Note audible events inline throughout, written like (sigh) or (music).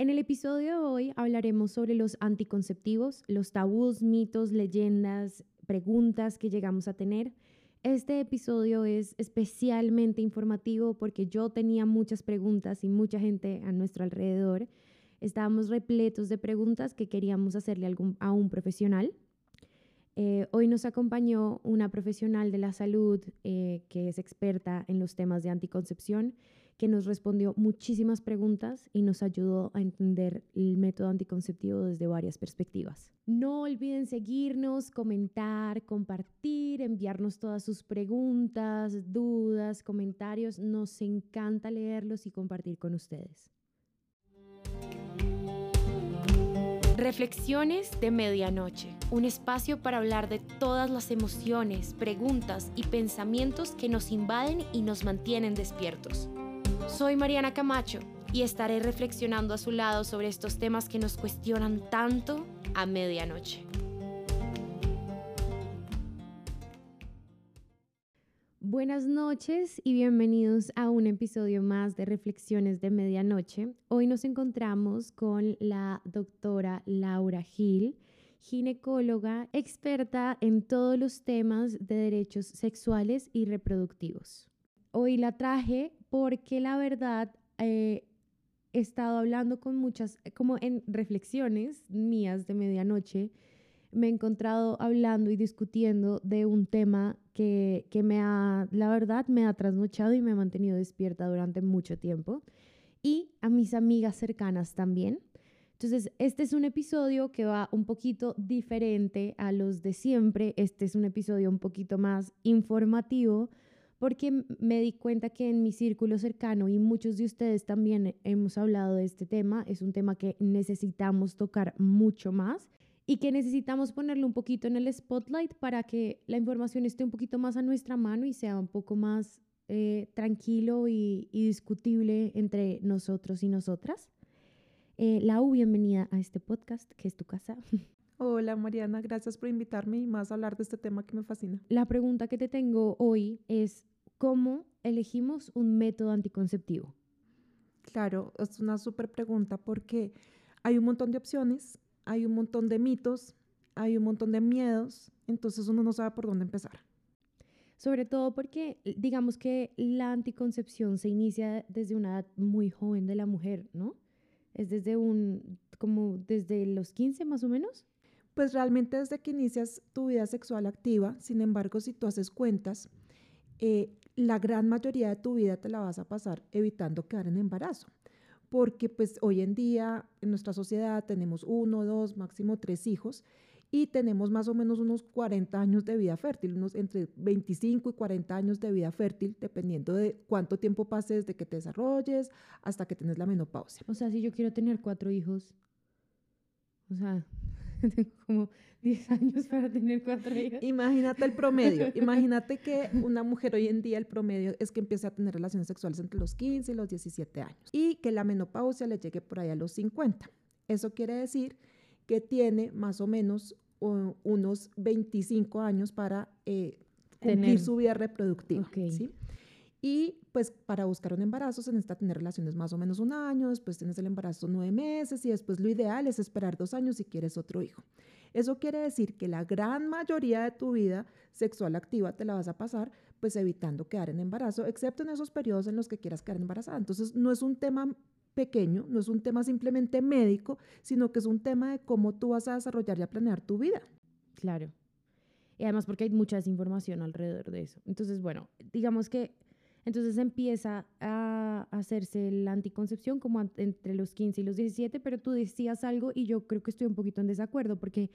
En el episodio de hoy hablaremos sobre los anticonceptivos, los tabús, mitos, leyendas, preguntas que llegamos a tener. Este episodio es especialmente informativo porque yo tenía muchas preguntas y mucha gente a nuestro alrededor. Estábamos repletos de preguntas que queríamos hacerle a un profesional. Eh, hoy nos acompañó una profesional de la salud eh, que es experta en los temas de anticoncepción que nos respondió muchísimas preguntas y nos ayudó a entender el método anticonceptivo desde varias perspectivas. No olviden seguirnos, comentar, compartir, enviarnos todas sus preguntas, dudas, comentarios. Nos encanta leerlos y compartir con ustedes. Reflexiones de Medianoche, un espacio para hablar de todas las emociones, preguntas y pensamientos que nos invaden y nos mantienen despiertos. Soy Mariana Camacho y estaré reflexionando a su lado sobre estos temas que nos cuestionan tanto a medianoche. Buenas noches y bienvenidos a un episodio más de Reflexiones de Medianoche. Hoy nos encontramos con la doctora Laura Gil, ginecóloga experta en todos los temas de derechos sexuales y reproductivos. Hoy la traje porque la verdad eh, he estado hablando con muchas, como en reflexiones mías de medianoche, me he encontrado hablando y discutiendo de un tema que, que me ha, la verdad, me ha trasnochado y me ha mantenido despierta durante mucho tiempo. Y a mis amigas cercanas también. Entonces, este es un episodio que va un poquito diferente a los de siempre. Este es un episodio un poquito más informativo porque me di cuenta que en mi círculo cercano y muchos de ustedes también hemos hablado de este tema, es un tema que necesitamos tocar mucho más y que necesitamos ponerle un poquito en el spotlight para que la información esté un poquito más a nuestra mano y sea un poco más eh, tranquilo y, discutible entre nosotros y nosotras. Eh, Lau, bienvenida a este podcast, que es tu casa. (laughs) Hola Mariana, gracias por invitarme y más a hablar de este tema que me fascina. La pregunta que te tengo hoy es, ¿cómo elegimos un método anticonceptivo? Claro, es una súper pregunta porque hay un montón de opciones, hay un montón de mitos, hay un montón de miedos, entonces uno no sabe por dónde empezar. Sobre todo porque digamos que la anticoncepción se inicia desde una edad muy joven de la mujer, ¿no? Es desde un, como desde los 15 más o menos. Pues realmente desde que inicias tu vida sexual activa, sin embargo, si tú haces cuentas, eh, la gran mayoría de tu vida te la vas a pasar evitando quedar en embarazo. Porque pues hoy en día en nuestra sociedad tenemos uno, dos, máximo tres hijos y tenemos más o menos unos 40 años de vida fértil, unos entre 25 y 40 años de vida fértil, dependiendo de cuánto tiempo pases desde que te desarrolles hasta que tienes la menopausia. O sea, si yo quiero tener cuatro hijos, o sea, (laughs) tengo como 10 años para tener cuatro hijos. Imagínate el promedio. (laughs) Imagínate que una mujer hoy en día, el promedio es que empiece a tener relaciones sexuales entre los 15 y los 17 años y que la menopausia le llegue por ahí a los 50. Eso quiere decir que tiene más o menos unos 25 años para eh, cumplir su vida reproductiva. ¿sí? Y pues para buscar un embarazo se necesita tener relaciones más o menos un año, después tienes el embarazo nueve meses y después lo ideal es esperar dos años si quieres otro hijo. Eso quiere decir que la gran mayoría de tu vida sexual activa te la vas a pasar pues evitando quedar en embarazo, excepto en esos periodos en los que quieras quedar embarazada. Entonces no es un tema pequeño, no es un tema simplemente médico, sino que es un tema de cómo tú vas a desarrollar y a planear tu vida. Claro. Y además porque hay mucha desinformación alrededor de eso. Entonces, bueno, digamos que entonces empieza a hacerse la anticoncepción como entre los 15 y los 17, pero tú decías algo y yo creo que estoy un poquito en desacuerdo porque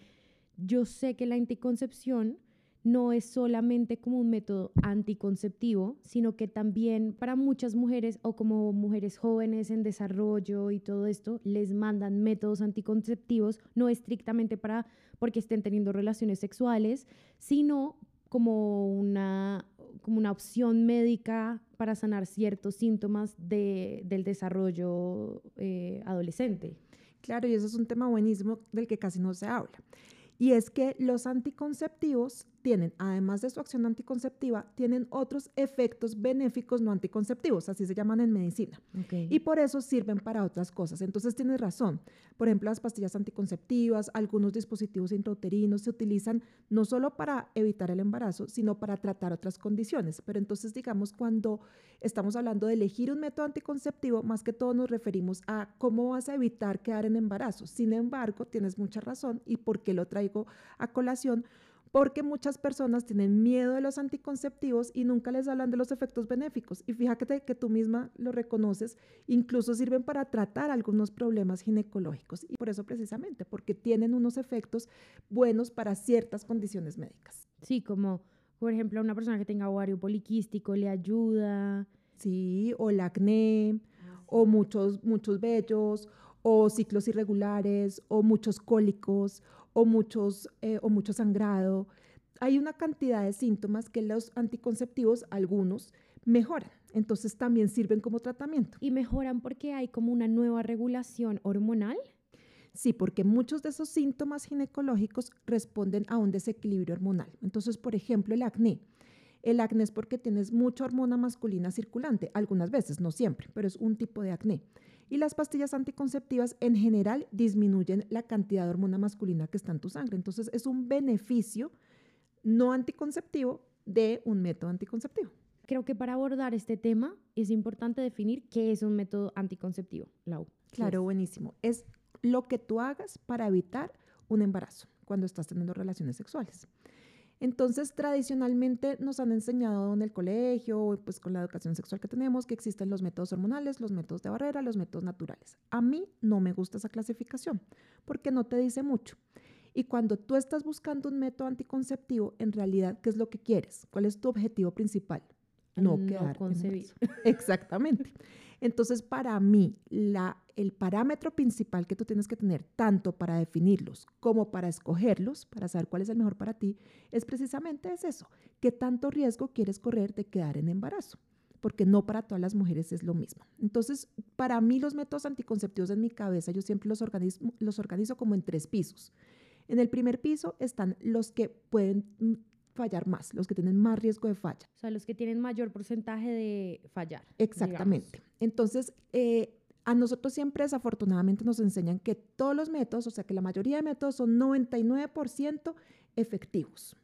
yo sé que la anticoncepción no es solamente como un método anticonceptivo, sino que también para muchas mujeres o como mujeres jóvenes en desarrollo y todo esto, les mandan métodos anticonceptivos, no estrictamente para porque estén teniendo relaciones sexuales, sino como una, como una opción médica para sanar ciertos síntomas de, del desarrollo eh, adolescente. Claro, y eso es un tema buenísimo del que casi no se habla. Y es que los anticonceptivos tienen, además de su acción anticonceptiva, tienen otros efectos benéficos no anticonceptivos, así se llaman en medicina. Y por eso sirven para otras cosas. Entonces tienes razón. Por ejemplo, las pastillas anticonceptivas, algunos dispositivos intrauterinos se utilizan no solo para evitar el embarazo, sino para tratar otras condiciones. Pero entonces, digamos, cuando estamos hablando de elegir un método anticonceptivo, más que todo nos referimos a cómo vas a evitar quedar en embarazo. Sin embargo, tienes mucha razón y por qué lo traigo a colación porque muchas personas tienen miedo de los anticonceptivos y nunca les hablan de los efectos benéficos. Y fíjate que tú misma lo reconoces, incluso sirven para tratar algunos problemas ginecológicos. Y por eso precisamente, porque tienen unos efectos buenos para ciertas condiciones médicas. Sí, como por ejemplo una persona que tenga ovario poliquístico le ayuda. Sí, o el acné, ah, o muchos, muchos vellos, o ciclos irregulares, o muchos cólicos, o, muchos, eh, o mucho sangrado. Hay una cantidad de síntomas que los anticonceptivos, algunos, mejoran. Entonces también sirven como tratamiento. ¿Y mejoran porque hay como una nueva regulación hormonal? Sí, porque muchos de esos síntomas ginecológicos responden a un desequilibrio hormonal. Entonces, por ejemplo, el acné. El acné es porque tienes mucha hormona masculina circulante, algunas veces, no siempre, pero es un tipo de acné y las pastillas anticonceptivas en general disminuyen la cantidad de hormona masculina que está en tu sangre. Entonces es un beneficio no anticonceptivo de un método anticonceptivo. Creo que para abordar este tema es importante definir qué es un método anticonceptivo, Lau. Claro, buenísimo. Es lo que tú hagas para evitar un embarazo cuando estás teniendo relaciones sexuales. Entonces, tradicionalmente nos han enseñado en el colegio, pues con la educación sexual que tenemos, que existen los métodos hormonales, los métodos de barrera, los métodos naturales. A mí no me gusta esa clasificación porque no te dice mucho. Y cuando tú estás buscando un método anticonceptivo, en realidad, ¿qué es lo que quieres? ¿Cuál es tu objetivo principal? No, no quedar concebir. (laughs) Exactamente. Entonces, para mí, la, el parámetro principal que tú tienes que tener, tanto para definirlos como para escogerlos, para saber cuál es el mejor para ti, es precisamente es eso. ¿Qué tanto riesgo quieres correr de quedar en embarazo? Porque no para todas las mujeres es lo mismo. Entonces, para mí los métodos anticonceptivos en mi cabeza, yo siempre los los organizo como en tres pisos. En el primer piso están los que pueden fallar más, los que tienen más riesgo de falla. O sea, los que tienen mayor porcentaje de fallar. Exactamente. Entonces, eh, a nosotros siempre desafortunadamente nos enseñan que todos los métodos, o sea, que la mayoría de métodos son 99% efectivos.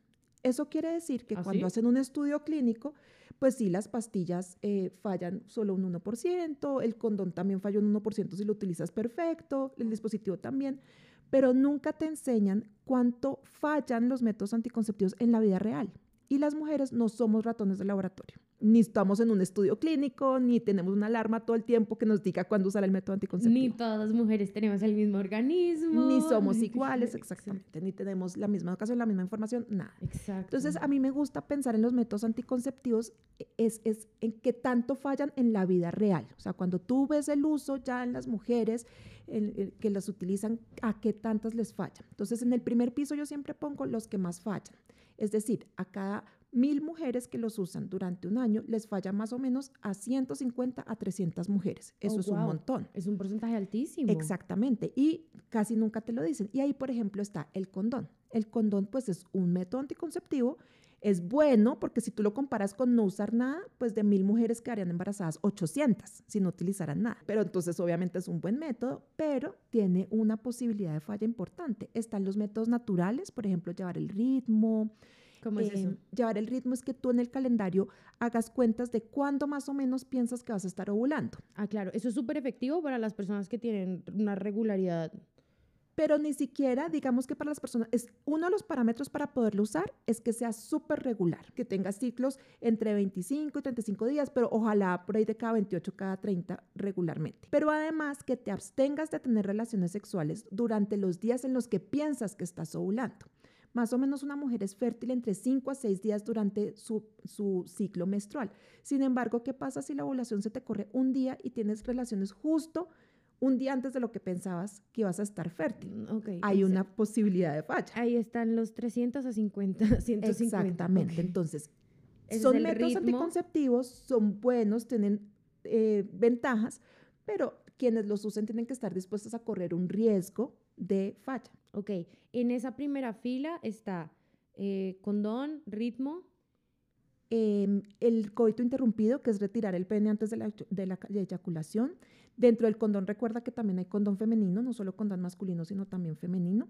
Eso quiere decir que ¿Ah, cuando hacen un estudio clínico, pues sí, las pastillas eh, fallan solo un 1%, el condón también falla un 1% si lo utilizas perfecto, el dispositivo también, pero nunca te enseñan cuánto fallan los métodos anticonceptivos en la vida real. Y las mujeres no somos ratones de laboratorio ni estamos en un estudio clínico, ni tenemos una alarma todo el tiempo que nos diga cuándo usar el método anticonceptivo. Ni todas las mujeres tenemos el mismo organismo. Ni somos (laughs) iguales, exactamente. Ni tenemos la misma educación, la misma información, nada. Exacto. Entonces, a mí me gusta pensar en los métodos anticonceptivos, es, es en qué tanto fallan en la vida real. O sea, cuando tú ves el uso ya en las mujeres que las utilizan, a qué tantas les fallan. Entonces, en el primer piso yo siempre pongo los que más fallan. Es decir, a cada mil mujeres que los usan durante un año, les falla más o menos a 150 a 300 mujeres. Eso oh, es un montón. Es un porcentaje altísimo. Exactamente. Y casi nunca te lo dicen. Y ahí, por ejemplo, está el condón. El condón, pues, es un método anticonceptivo. Es bueno porque si tú lo comparas con no usar nada, pues de mil mujeres quedarían embarazadas 800 si no utilizaran nada. Pero entonces obviamente es un buen método, pero tiene una posibilidad de falla importante. Están los métodos naturales, por ejemplo, llevar el ritmo, ¿Cómo es eso? Em, llevar el ritmo es que tú en el calendario hagas cuentas de cuándo más o menos piensas que vas a estar ovulando. Ah, claro, eso es súper efectivo para las personas que tienen una regularidad. Pero ni siquiera, digamos que para las personas, es uno de los parámetros para poderlo usar es que sea súper regular, que tenga ciclos entre 25 y 35 días, pero ojalá por ahí de cada 28, cada 30 regularmente. Pero además que te abstengas de tener relaciones sexuales durante los días en los que piensas que estás ovulando. Más o menos una mujer es fértil entre 5 a 6 días durante su, ciclo menstrual. Sin embargo, ¿qué pasa si la ovulación se te corre un día y tienes relaciones justo un día antes de lo que pensabas que ibas a estar fértil? Mm, Hay una posibilidad de falla. Ahí están los 300 a 50, 150. (laughs) Exactamente. Entonces, son métodos anticonceptivos, son buenos, tienen eh, ventajas, pero quienes los usen tienen que estar dispuestos a correr un riesgo de falla. Ok, en esa primera fila está Eh, condón, ritmo. Em, el coito interrumpido, que es retirar el pene antes de la, de la eyaculación. Dentro del condón, recuerda que también hay condón femenino, no solo condón masculino, sino también femenino.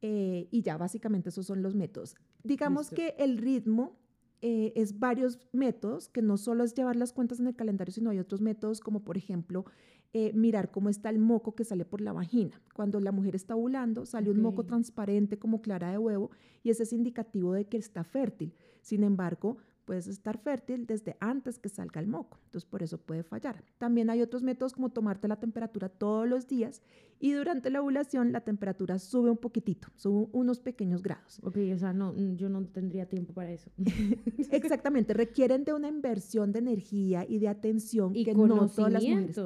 Eh, y ya, básicamente esos son los métodos. Digamos que el ritmo eh, es varios métodos, que no solo es llevar las cuentas en el calendario, sino hay otros métodos como por ejemplo eh, mirar cómo está el moco que sale por la vagina. Cuando la mujer está ovulando, sale un moco transparente como clara de huevo y ese es indicativo de que está fértil. Sin embargo, puedes estar fértil desde antes que salga el moco, entonces por eso puede fallar. También hay otros métodos como tomarte la temperatura todos los días y durante la ovulación la temperatura sube un poquitito, sube unos pequeños grados. Ok, o sea, no, yo no tendría tiempo para eso. (laughs) Exactamente, requieren de una inversión de energía y de atención y que no todas las mujeres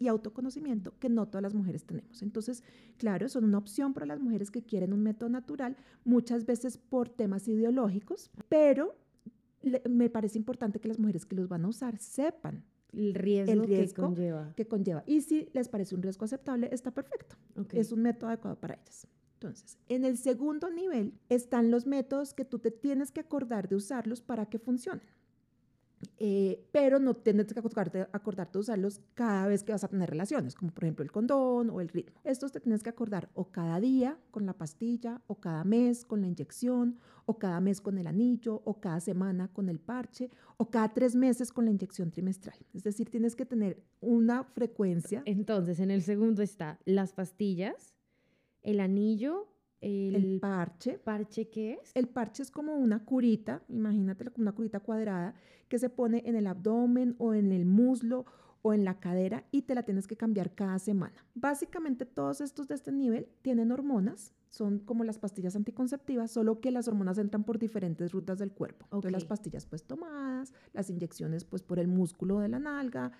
y, y autoconocimiento que no todas las mujeres tenemos. Entonces, claro, son una opción para las mujeres que quieren un método natural, muchas veces por temas ideológicos, pero me parece importante que las mujeres que los van a usar sepan el riesgo, que, conlleva. que conlleva. Y si les parece un riesgo aceptable, está perfecto. Es un método adecuado para ellas. Entonces, en el segundo nivel están los métodos que tú te tienes que acordar de usarlos para que funcionen. Eh, pero no tienes que acordarte, acordarte de usarlos cada vez que vas a tener relaciones, como por ejemplo el condón o el ritmo. Estos te tienes que acordar o cada día con la pastilla, o cada mes con la inyección, o cada mes con el anillo, o cada semana con el parche, o cada tres meses con la inyección trimestral. Es decir, tienes que tener una frecuencia. Entonces, en el segundo está las pastillas, el anillo el, parche. ¿Parche qué es? El parche es como una curita, imagínate como una curita cuadrada que se pone en el abdomen o en el muslo o en la cadera y te la tienes que cambiar cada semana. Básicamente todos estos de este nivel tienen hormonas, son como las pastillas anticonceptivas, solo que las hormonas entran por diferentes rutas del cuerpo. Entonces las pastillas pues tomadas, las inyecciones pues por el músculo de la nalga,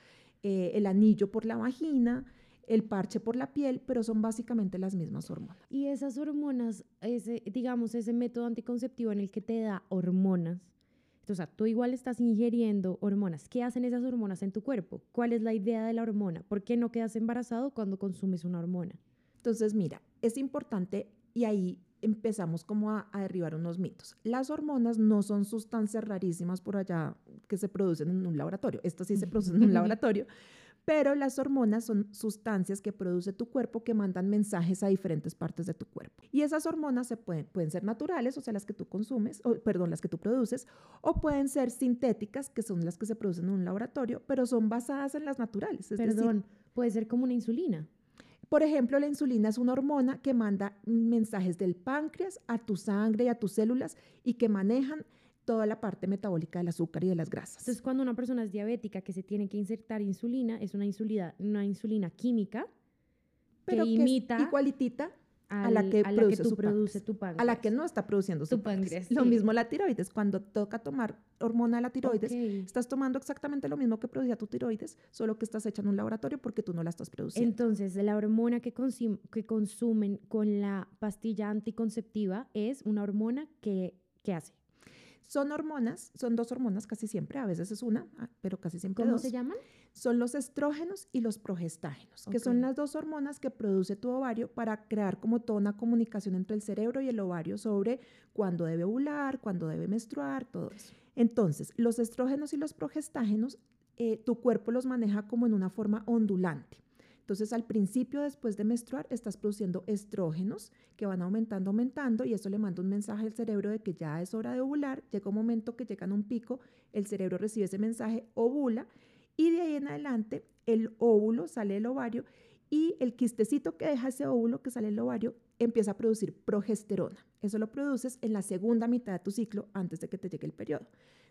eh, el anillo por la vagina el parche por la piel, pero son básicamente las mismas hormonas. Y esas hormonas, ese, digamos, ese método anticonceptivo en el que te da hormonas, o sea, tú igual estás ingiriendo hormonas. ¿Qué hacen esas hormonas en tu cuerpo? ¿Cuál es la idea de la hormona? ¿Por qué no quedas embarazado cuando consumes una hormona? Entonces, mira, es importante y ahí empezamos como a, a, derribar unos mitos. Las hormonas no son sustancias rarísimas por allá que se producen en un laboratorio. Estas sí se producen en un (laughs) laboratorio, pero las hormonas son sustancias que produce tu cuerpo que mandan mensajes a diferentes partes de tu cuerpo. Y esas hormonas se pueden, pueden ser naturales, o sea, las que tú consumes, o, perdón, las que tú produces, o pueden ser sintéticas, que son las que se producen en un laboratorio, pero son basadas en las naturales. perdón, puede ser como una insulina. Por ejemplo, la insulina es una hormona que manda mensajes del páncreas a tu sangre y a tus células y que manejan toda la parte metabólica del azúcar y de las grasas. Entonces, cuando una persona es diabética que se tiene que insertar insulina, es una insulina, una insulina química Pero que imita igualitita a la que, produce, tu páncreas. A la que no está produciendo su páncreas. Lo mismo la tiroides. Cuando toca tomar hormona de la tiroides, estás tomando exactamente lo mismo que producía tu tiroides, solo que estás hecha en un laboratorio porque tú no la estás produciendo. Entonces, la hormona que, que consumen con la pastilla anticonceptiva es una hormona que, que hace son hormonas, son dos hormonas casi siempre, a veces es una, ah, pero casi siempre ¿Cómo dos. se llaman? Son los estrógenos y los progestágenos, que son las dos hormonas que produce tu ovario para crear como toda una comunicación entre el cerebro y el ovario sobre cuándo debe ovular, cuándo debe menstruar, todo eso. Entonces, los estrógenos y los progestágenos, eh, tu cuerpo los maneja como en una forma ondulante. Entonces, al principio, después de menstruar, estás produciendo estrógenos que van aumentando, aumentando, y eso le manda un mensaje al cerebro de que ya es hora de ovular. Llega un momento que llegan un pico, el cerebro recibe ese mensaje, ovula, y de ahí en adelante el óvulo sale del ovario y el quistecito que deja ese óvulo que sale del ovario empieza a producir progesterona. Eso lo produces en la segunda mitad de tu ciclo antes de que te llegue el periodo.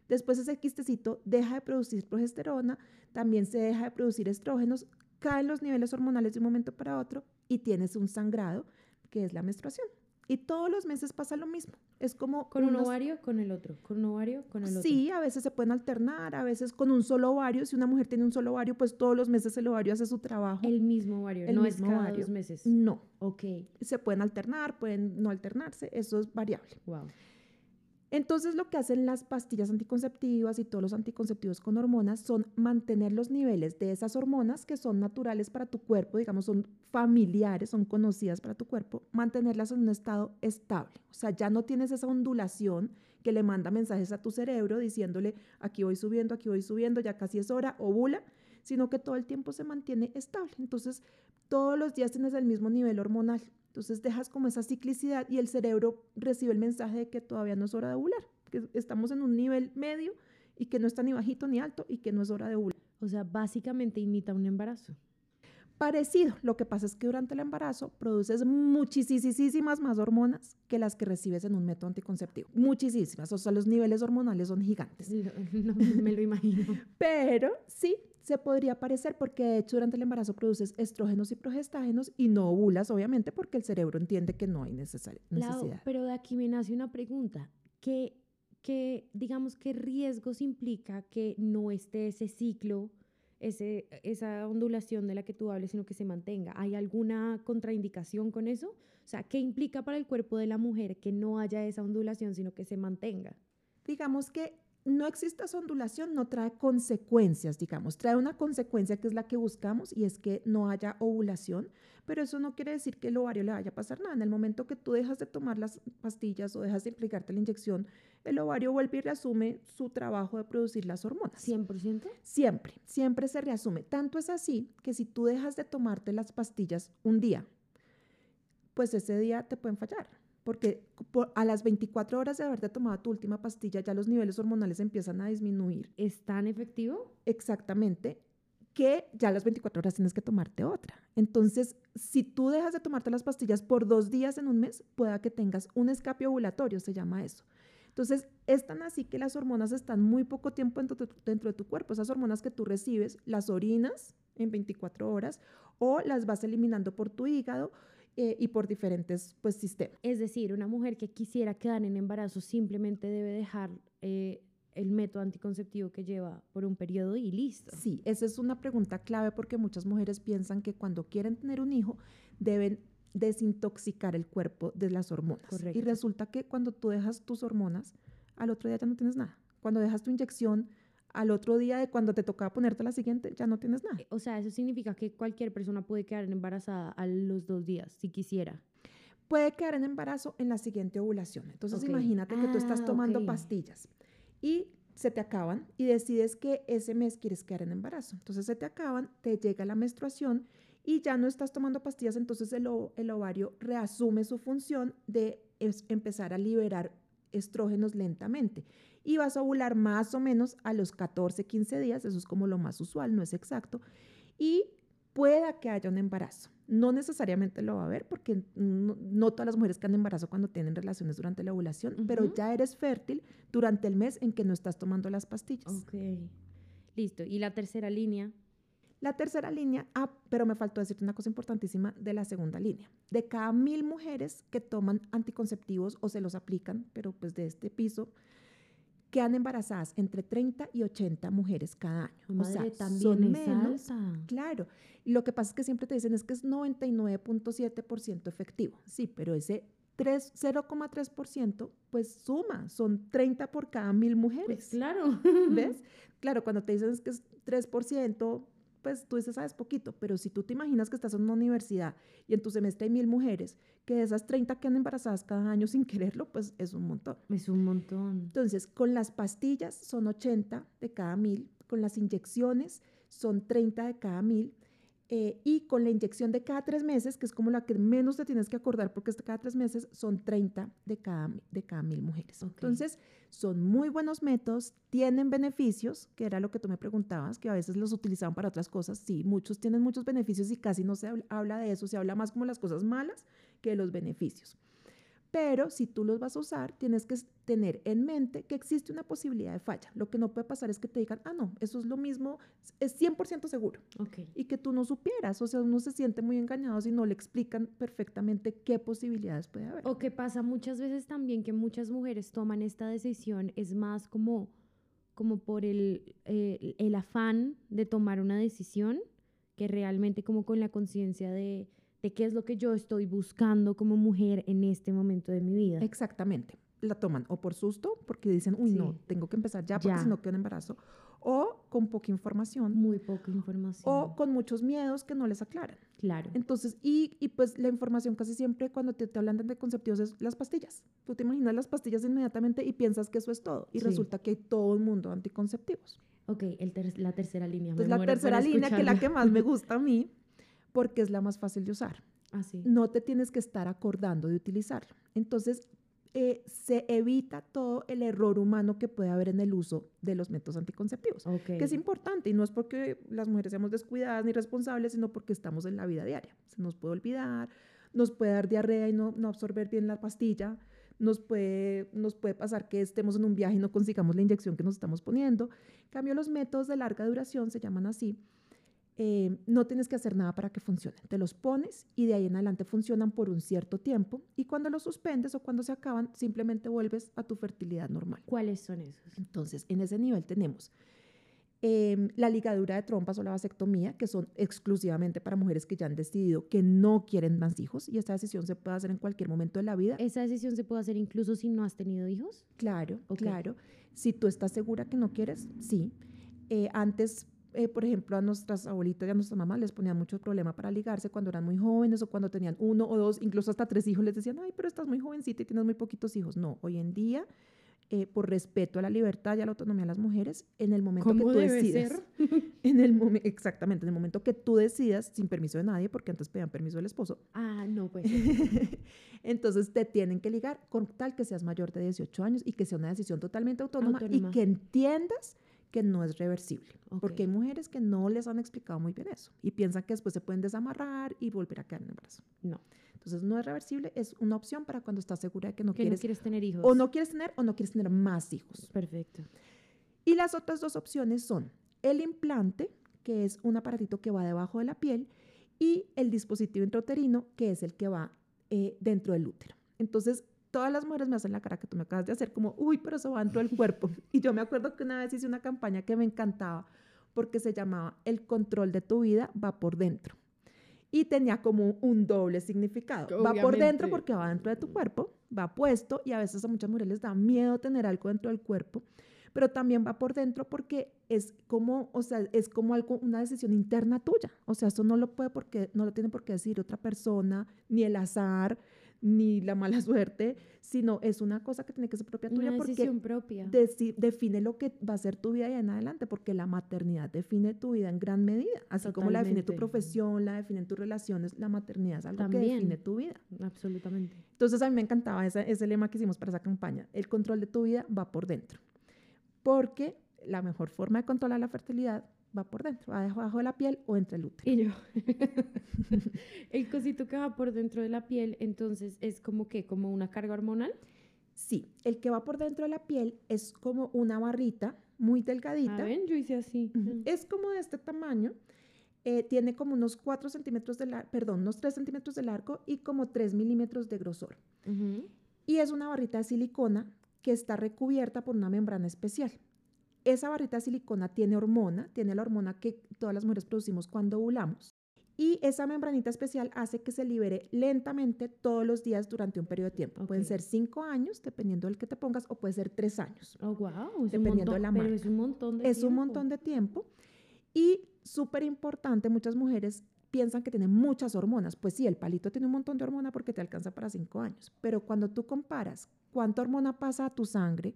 Después ese quistecito deja de producir progesterona, también se deja de producir estrógenos, caen los niveles hormonales de un momento para otro y tienes un sangrado, que es la menstruación. Y todos los meses pasa lo mismo. Es como... Con un ovario, con el otro. Con un ovario, con el otro. Sí, a veces se pueden alternar, a veces con un solo ovario. Si una mujer tiene un solo ovario, pues todos los meses el ovario hace su trabajo. El mismo ovario, el no mismo es cada dos meses. No. Ok. Se pueden alternar, pueden no alternarse, eso es variable. Wow. Entonces lo que hacen las pastillas anticonceptivas y todos los anticonceptivos con hormonas son mantener los niveles de esas hormonas que son naturales para tu cuerpo, digamos, son familiares, son conocidas para tu cuerpo, mantenerlas en un estado estable. O sea, ya no tienes esa ondulación que le manda mensajes a tu cerebro diciéndole, aquí voy subiendo, aquí voy subiendo, ya casi es hora, ovula, sino que todo el tiempo se mantiene estable. Entonces, todos los días tienes el mismo nivel hormonal. Entonces dejas como esa ciclicidad y el cerebro recibe el mensaje de que todavía no es hora de ovular, que estamos en un nivel medio y que no está ni bajito ni alto y que no es hora de ovular. O sea, básicamente imita un embarazo. Parecido, lo que pasa es que durante el embarazo produces muchísimas más hormonas que las que recibes en un método anticonceptivo. Muchísimas, o sea, los niveles hormonales son gigantes. (laughs) No, me lo imagino. Pero sí, se podría parecer porque de hecho durante el embarazo produces estrógenos y progestágenos y no ovulas, obviamente, porque el cerebro entiende que no hay necesidad. pero de aquí me nace una pregunta. ¿Qué, qué, digamos, qué riesgos implica que no esté ese ciclo, ese, esa ondulación de la que tú hables, sino que se mantenga? ¿Hay alguna contraindicación con eso? O sea, ¿qué implica para el cuerpo de la mujer que no haya esa ondulación, sino que se mantenga? Digamos que no exista esa ondulación no trae consecuencias, digamos, trae una consecuencia que es la que buscamos y es que no haya ovulación, pero eso no quiere decir que el ovario le vaya a pasar nada. En el momento que tú dejas de tomar las pastillas o dejas de implicarte la inyección, el ovario vuelve y reasume su trabajo de producir las hormonas. ¿100%? Siempre, siempre se reasume. Tanto es así que si tú dejas de tomarte las pastillas un día, pues ese día te pueden fallar porque a las 24 horas de haberte tomado tu última pastilla ya los niveles hormonales empiezan a disminuir. ¿Es tan efectivo? Exactamente, que ya a las 24 horas tienes que tomarte otra. Entonces, si tú dejas de tomarte las pastillas por dos días en un mes, pueda que tengas un escape ovulatorio, se llama eso. Entonces, es tan así que las hormonas están muy poco tiempo dentro de, dentro de tu cuerpo. Esas hormonas que tú recibes, las orinas en 24 horas o las vas eliminando por tu hígado eh, y por diferentes pues, sistemas. Es decir, una mujer que quisiera quedar en embarazo simplemente debe dejar eh, el método anticonceptivo que lleva por un periodo y listo. Sí, esa es una pregunta clave porque muchas mujeres piensan que cuando quieren tener un hijo deben desintoxicar el cuerpo de las hormonas. Correcto. Y resulta que cuando tú dejas tus hormonas, al otro día ya no tienes nada. Cuando dejas tu inyección, al otro día de cuando te tocaba ponerte la siguiente, ya no tienes nada. O sea, eso significa que cualquier persona puede quedar embarazada a los dos días, si quisiera. Puede quedar en embarazo en la siguiente ovulación. Entonces, imagínate que tú estás ah, tomando pastillas y se te acaban y decides que ese mes quieres quedar en embarazo. Entonces, se te acaban, te llega la menstruación y ya no estás tomando pastillas, entonces el, el ovario reasume su función de empezar a liberar estrógenos lentamente y vas a ovular más o menos a los 14, 15 días, eso es como lo más usual, no es exacto, y pueda que haya un embarazo. No necesariamente lo va a haber porque no, todas las mujeres quedan embarazo cuando tienen relaciones durante la ovulación, pero ya eres fértil durante el mes en que no estás tomando las pastillas. Ok, listo. ¿Y la tercera línea? La tercera línea, ah, pero me faltó decirte una cosa importantísima de la segunda línea. De cada mil mujeres que toman anticonceptivos o se los aplican, pero pues de este piso, quedan embarazadas entre 30 y 80 mujeres cada año. Madre, o sea, también menos. Claro. Y lo que pasa es que siempre te dicen es que es 99.7% efectivo. Sí, pero ese 0,3% pues suma, son 30 por cada mil mujeres. Pues claro. (laughs) ¿Ves? Claro, cuando te dicen que es 3%, pues tú dices, sabes poquito, pero si tú te imaginas que estás en una universidad y en tu semestre hay mil mujeres, que de esas 30 quedan embarazadas cada año sin quererlo, pues es un montón. Es un montón. Entonces, con las pastillas son 80 de cada mil, con las inyecciones son 30 de cada mil, eh, y con la inyección de cada tres meses, que es como la que menos te tienes que acordar, porque cada tres meses son 30 de cada, de cada mil mujeres. Entonces, son muy buenos métodos, tienen beneficios, que era lo que tú me preguntabas, que a veces los utilizaban para otras cosas. Sí, muchos tienen muchos beneficios y casi no se habla de eso, se habla más como las cosas malas que de los beneficios. Pero si tú los vas a usar, tienes que tener en mente que existe una posibilidad de falla. Lo que no puede pasar es que te digan, ah, no, eso es lo mismo, es 100% seguro. Okay. Y que tú no supieras, o sea, uno se siente muy engañado si no le explican perfectamente qué posibilidades puede haber. O que pasa muchas veces también que muchas mujeres toman esta decisión, es más como, como por el, eh, el afán de tomar una decisión que realmente como con la conciencia de de qué es lo que yo estoy buscando como mujer en este momento de mi vida. Exactamente. la toman o por susto, porque dicen, uy, no, Sí. tengo que empezar ya porque si no quedo en embarazo, o con poca información, Muy poca información. o con muchos miedos que no les aclaran. claro. Entonces, y, y pues la información casi siempre cuando te, te hablan de anticonceptivos es las pastillas. Tú te imaginas las pastillas inmediatamente y piensas que eso es todo. Y Sí. resulta que hay todo un mundo anticonceptivos. Ok, el ter- la tercera línea. Entonces, la tercera línea, que es la que escucharla. más me gusta a mí, (laughs) porque es la más fácil de usar. Ah, sí. No te tienes que estar acordando de utilizarlo. Entonces, eh, se evita todo el error humano que puede haber en el uso de los métodos anticonceptivos. Ok. que es importante y no es porque las mujeres seamos descuidadas ni responsables, sino porque estamos en la vida diaria. Se nos puede olvidar, nos puede dar diarrea y no, no absorber bien la pastilla, nos puede, nos puede pasar que estemos en un viaje y no consigamos la inyección que nos estamos poniendo. En cambio, los métodos de larga duración se llaman así. Eh, no tienes que hacer nada para que funcionen. Te los pones y de ahí en adelante funcionan por un cierto tiempo y cuando los suspendes o cuando se acaban, simplemente vuelves a tu fertilidad normal. ¿Cuáles son esos? Entonces, en ese nivel tenemos em, la ligadura de trompas o la vasectomía, que son exclusivamente para mujeres que ya han decidido que no quieren más hijos y esta decisión se puede hacer en cualquier momento de la vida. ¿Esa decisión se puede hacer incluso si no has tenido hijos? Claro, claro. Si tú estás segura que no quieres, sí. Eh, antes, eh, por ejemplo, a nuestras abuelitas y a nuestras mamás les ponían mucho problema para ligarse cuando eran muy jóvenes o cuando tenían uno o dos, incluso hasta tres hijos, les decían, ay, pero estás muy jovencita y tienes muy poquitos hijos. No, hoy en día, eh, por respeto a la libertad y a la autonomía de las mujeres, en el momento que ¿Cómo tú debe decidas, ser? (laughs) en el exactamente, en el momento que tú decidas, sin permiso de nadie, porque antes pedían permiso del esposo, Ah, no, pues. (laughs) entonces te tienen que ligar con tal que seas mayor de 18 años y que sea una decisión totalmente autónoma, Autónoma. y que entiendas que no es reversible. Porque hay mujeres que no les han explicado muy bien eso y piensan que después se pueden desamarrar y volver a quedar en embarazo. No. Entonces no es reversible, es una opción para cuando estás segura de que no que quieres no quieres tener hijos. o no quieres tener o no quieres tener más hijos. Perfecto. Y las otras dos opciones son el implante, que es un aparatito que va debajo de la piel, y el dispositivo intrauterino, que es el que va eh, dentro del útero. Entonces, todas las mujeres me hacen la cara que tú me acabas de hacer, como, uy, pero eso va dentro del cuerpo. (laughs) Y yo me acuerdo que una vez hice una campaña que me encantaba porque se llamaba El control de tu vida va por dentro. Y tenía como un doble significado. Va por dentro porque va dentro de tu cuerpo, va puesto y a veces a muchas mujeres les da miedo tener algo dentro del cuerpo, pero también va por dentro porque es como, o sea, es como algo, una decisión interna tuya. O sea, eso no lo puede porque, no lo tiene por qué decir otra persona, ni el azar, ni la mala (laughs) suerte, sino es una cosa que tiene que ser propia tuya Una porque decisión propia. define lo que va a ser tu vida ahí en adelante, porque la maternidad define tu vida en gran medida, así como la define tu profesión, la definen tus relaciones, la maternidad es algo que También. define tu vida. Absolutamente. Entonces a mí me encantaba ese, ese lema que hicimos para esa campaña, el control de tu vida va por dentro, porque la mejor forma de controlar la fertilidad va por dentro, va debajo de la piel o entre el útero. Y yo, (laughs) el cosito que va por dentro de la piel, entonces es como que, como una carga hormonal. Sí, el que va por dentro de la piel es como una barrita muy delgadita. Ah, ven, yo hice así. Es como de este tamaño. eh, tiene como unos 4 centímetros de largo, perdón, unos 3 centímetros de largo y como 3 milímetros de grosor. Y es una barrita de silicona que está recubierta por una membrana especial. Esa barrita de silicona tiene hormona, tiene la hormona que todas las mujeres producimos cuando ovulamos. Y esa membranita especial hace que se libere lentamente todos los días durante un periodo de tiempo. Pueden ser 5 años, dependiendo del que te pongas, o puede ser 3 años. Oh, wow. Es Dependiendo de un la pero marca. es un montón de es un tiempo. montón de tiempo. Y súper importante, muchas mujeres piensan que tienen muchas hormonas. Pues sí, el palito tiene un montón de hormona porque te alcanza para cinco años. Pero cuando tú comparas cuánta hormona pasa a tu sangre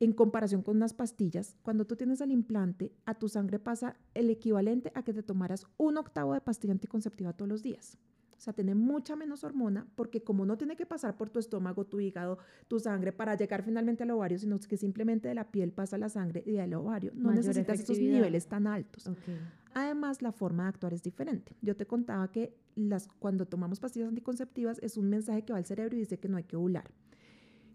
en comparación con unas pastillas, cuando tú tienes el implante, a tu sangre pasa el equivalente a que te tomaras un octavo de pastilla anticonceptiva todos los días. O sea, tiene mucha menos hormona porque como no tiene que pasar por tu estómago, tu hígado, tu sangre para llegar finalmente al ovario, sino que simplemente de la piel pasa la sangre y del ovario. No Mayor necesitas esos efectividad. niveles tan altos. Ok. Además, la forma de actuar es diferente. Yo te contaba que las, cuando tomamos pastillas anticonceptivas es un mensaje que va al cerebro y dice que no hay que ovular.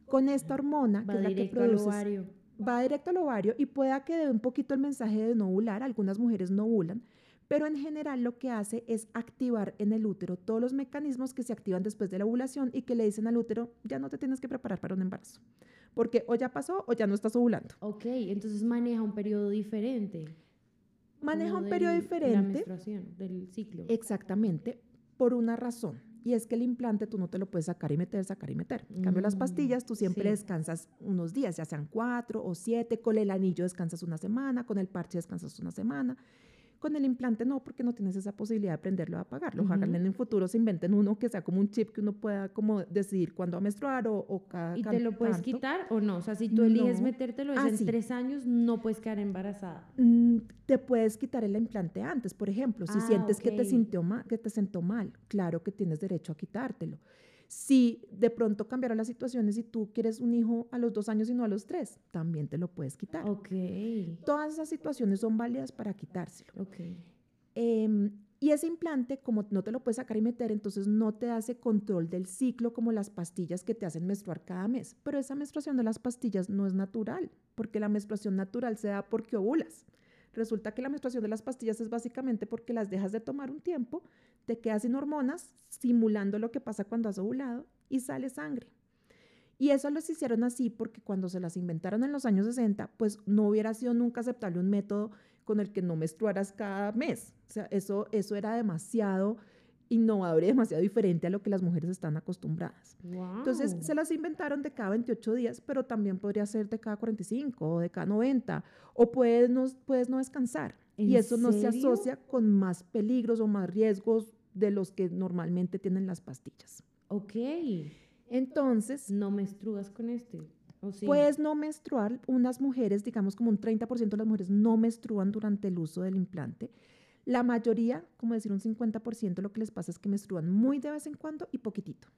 Con esta hormona, Va que es la que directo al produces, ovario. va directo al ovario y pueda que dé un poquito el mensaje de no ovular. Algunas mujeres no ovulan, pero en general lo que hace es activar en el útero todos los mecanismos que se activan después de la ovulación y que le dicen al útero, ya no te tienes que preparar para un embarazo, porque o ya pasó o ya no estás ovulando. Ok, entonces maneja un periodo diferente. Maneja un periodo de La diferente. menstruación, del ciclo. Exactamente, por una razón. Y es que el implante tú no te lo puedes sacar y meter, sacar y meter. En cambio, las Mm, pastillas tú siempre sí. descansas unos días, ya sean cuatro o siete. Con el anillo descansas una semana, con el parche descansas una semana. Con el implante no, porque no tienes esa posibilidad de prenderlo y apagarlo. Ojalá Ujú. en el futuro se inventen uno que sea como un chip que uno pueda como decidir cuándo va a menstruar o, o cada ¿Y te lo puedes tanto. quitar o no? O sea, si tú eliges No. metértelo es Ah, en sí. tres años, no puedes quedar embarazada. Mm, te puedes quitar el implante antes, por ejemplo, si Ah, sientes que, te sintió que te sentó mal, claro que tienes derecho a quitártelo. Si de pronto cambiaron las situaciones y tú quieres un hijo a los dos años y no a los tres, también te lo puedes quitar. Ok, Todas esas situaciones son válidas para quitárselo. ok. Em, y ese implante, como no te lo puedes sacar y meter, entonces no te hace control del ciclo como las pastillas que te hacen menstruar cada mes. Pero esa menstruación de las pastillas no es natural, porque la menstruación natural se da porque ovulas. Resulta que la menstruación de las pastillas es básicamente porque las dejas de tomar un tiempo, te quedas sin hormonas, simulando lo que pasa cuando has ovulado y sale sangre. Y eso los hicieron así porque cuando se las inventaron en los años 60, pues no hubiera sido nunca aceptable un método con el que no menstruaras cada mes. O sea, eso, eso era demasiado innovador y demasiado diferente a lo que las mujeres están acostumbradas. Entonces se las inventaron de cada 28 días, pero también podría ser de cada 45 o de cada 90, o puedes no, puedes no descansar. Y ¿En eso no se serio? asocia con más peligros o más riesgos de los que normalmente tienen las pastillas. Ok. Entonces, No menstruas con este. ¿O sí? Puedes no menstruar, unas mujeres, digamos como un 30% de las mujeres no menstruan durante el uso del implante. La mayoría, como decir un 50%, lo que les pasa es que menstruan muy de vez en cuando y poquitito.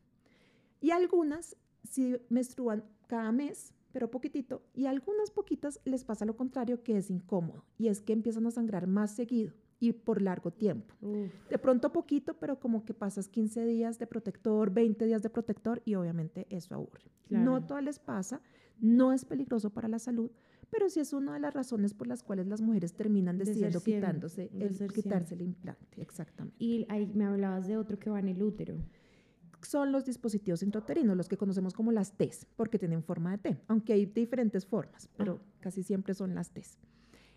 Y algunas sí menstruan cada mes, pero poquitito, y a algunas poquitas les pasa lo contrario, que es incómodo, y es que empiezan a sangrar más seguido y por largo tiempo. Uf, De pronto poquito, pero como que pasas 15 días de protector, 20 días de protector y obviamente eso aburre. Claro. No a todas les pasa, no es peligroso para la salud, pero sí es una de las razones por las cuales las mujeres terminan decidiendo quitándose de el, quitarse el implante. Exactamente. Y ahí me hablabas de otro que va en el útero. Son los dispositivos intrauterinos, los que conocemos como las Ts, porque tienen forma de T, aunque hay diferentes formas, pero casi siempre son las Ts.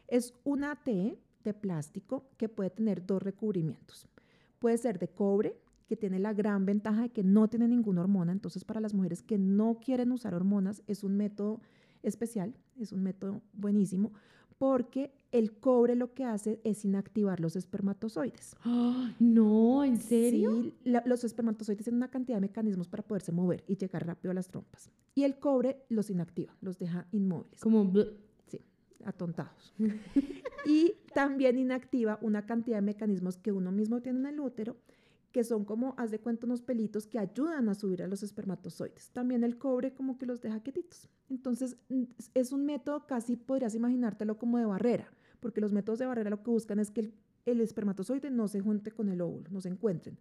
Es una T de plástico que puede tener dos recubrimientos. Puede ser de cobre, que tiene la gran ventaja de que no tiene ninguna hormona, entonces para las mujeres que no quieren usar hormonas es un método especial, es un método buenísimo, porque el cobre lo que hace es inactivar los espermatozoides. ¡Ah! No, ¿en serio? Sí, la- los espermatozoides tienen una cantidad de mecanismos para poderse mover y llegar rápido a las trompas. Y el cobre los inactiva, los deja inmóviles, Como... bleh. atontados. (laughs) y también inactiva una cantidad de mecanismos que uno mismo tiene en el útero, que son como, haz de cuenta, unos pelitos que ayudan a subir a los espermatozoides. También el cobre como que los deja quietitos. Entonces, es un método casi, podrías imaginártelo como de barrera, porque los métodos de barrera lo que buscan es que el, el espermatozoide no se junte con el óvulo, no se encuentren.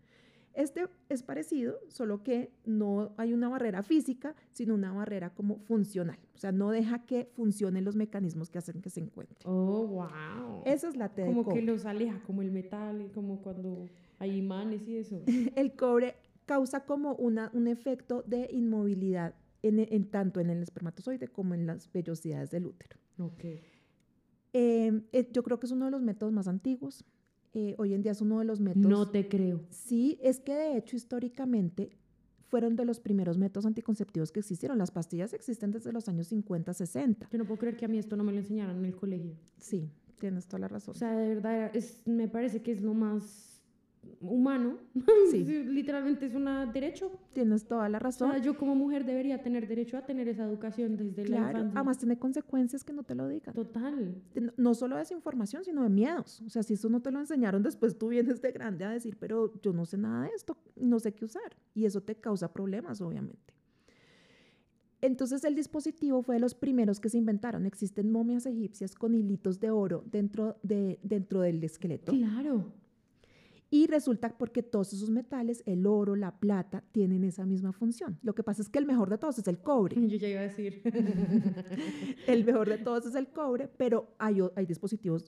Este es parecido, solo que no hay una barrera física, sino una barrera como funcional. O sea, no deja que funcionen los mecanismos que hacen que se encuentren. Oh, wow. Esa es la T de como cobre. que los aleja, como el metal, como cuando hay imanes y eso. (laughs) El cobre causa como una, un efecto de inmovilidad en, en tanto en el espermatozoide como en las vellosidades del útero. Ok. Eh, eh, yo creo que es uno de los métodos más antiguos. Eh, hoy en día es uno de los métodos. No te creo. Sí, es que de hecho históricamente fueron de los primeros métodos anticonceptivos que existieron. Las pastillas existen desde los años 50, 60. Yo no puedo creer que a mí esto no me lo enseñaron en el colegio. Sí, tienes toda la razón. O sea, de verdad, es, me parece que es lo más humano. (laughs) Sí. Literalmente es un derecho. tienes toda la O razón. sea, yo como mujer debería tener derecho a tener esa educación desde la claro, infancia. además tiene consecuencias que no te lo digan. Total. No solo de desinformación, sino de miedos. O sea, si eso no te lo enseñaron, después tú vienes de grande a decir, pero yo no sé nada de esto, no sé qué usar. Y eso te causa problemas, obviamente. Entonces el dispositivo fue de los primeros que se inventaron. Existen momias egipcias con hilitos de oro dentro, de, dentro del esqueleto. Claro. Y resulta porque todos esos metales, el oro, la plata, tienen esa misma función. Lo que pasa es que el mejor de todos es el cobre. (laughs) Yo ya iba a decir. (laughs) El mejor de todos es el cobre, pero hay, hay dispositivos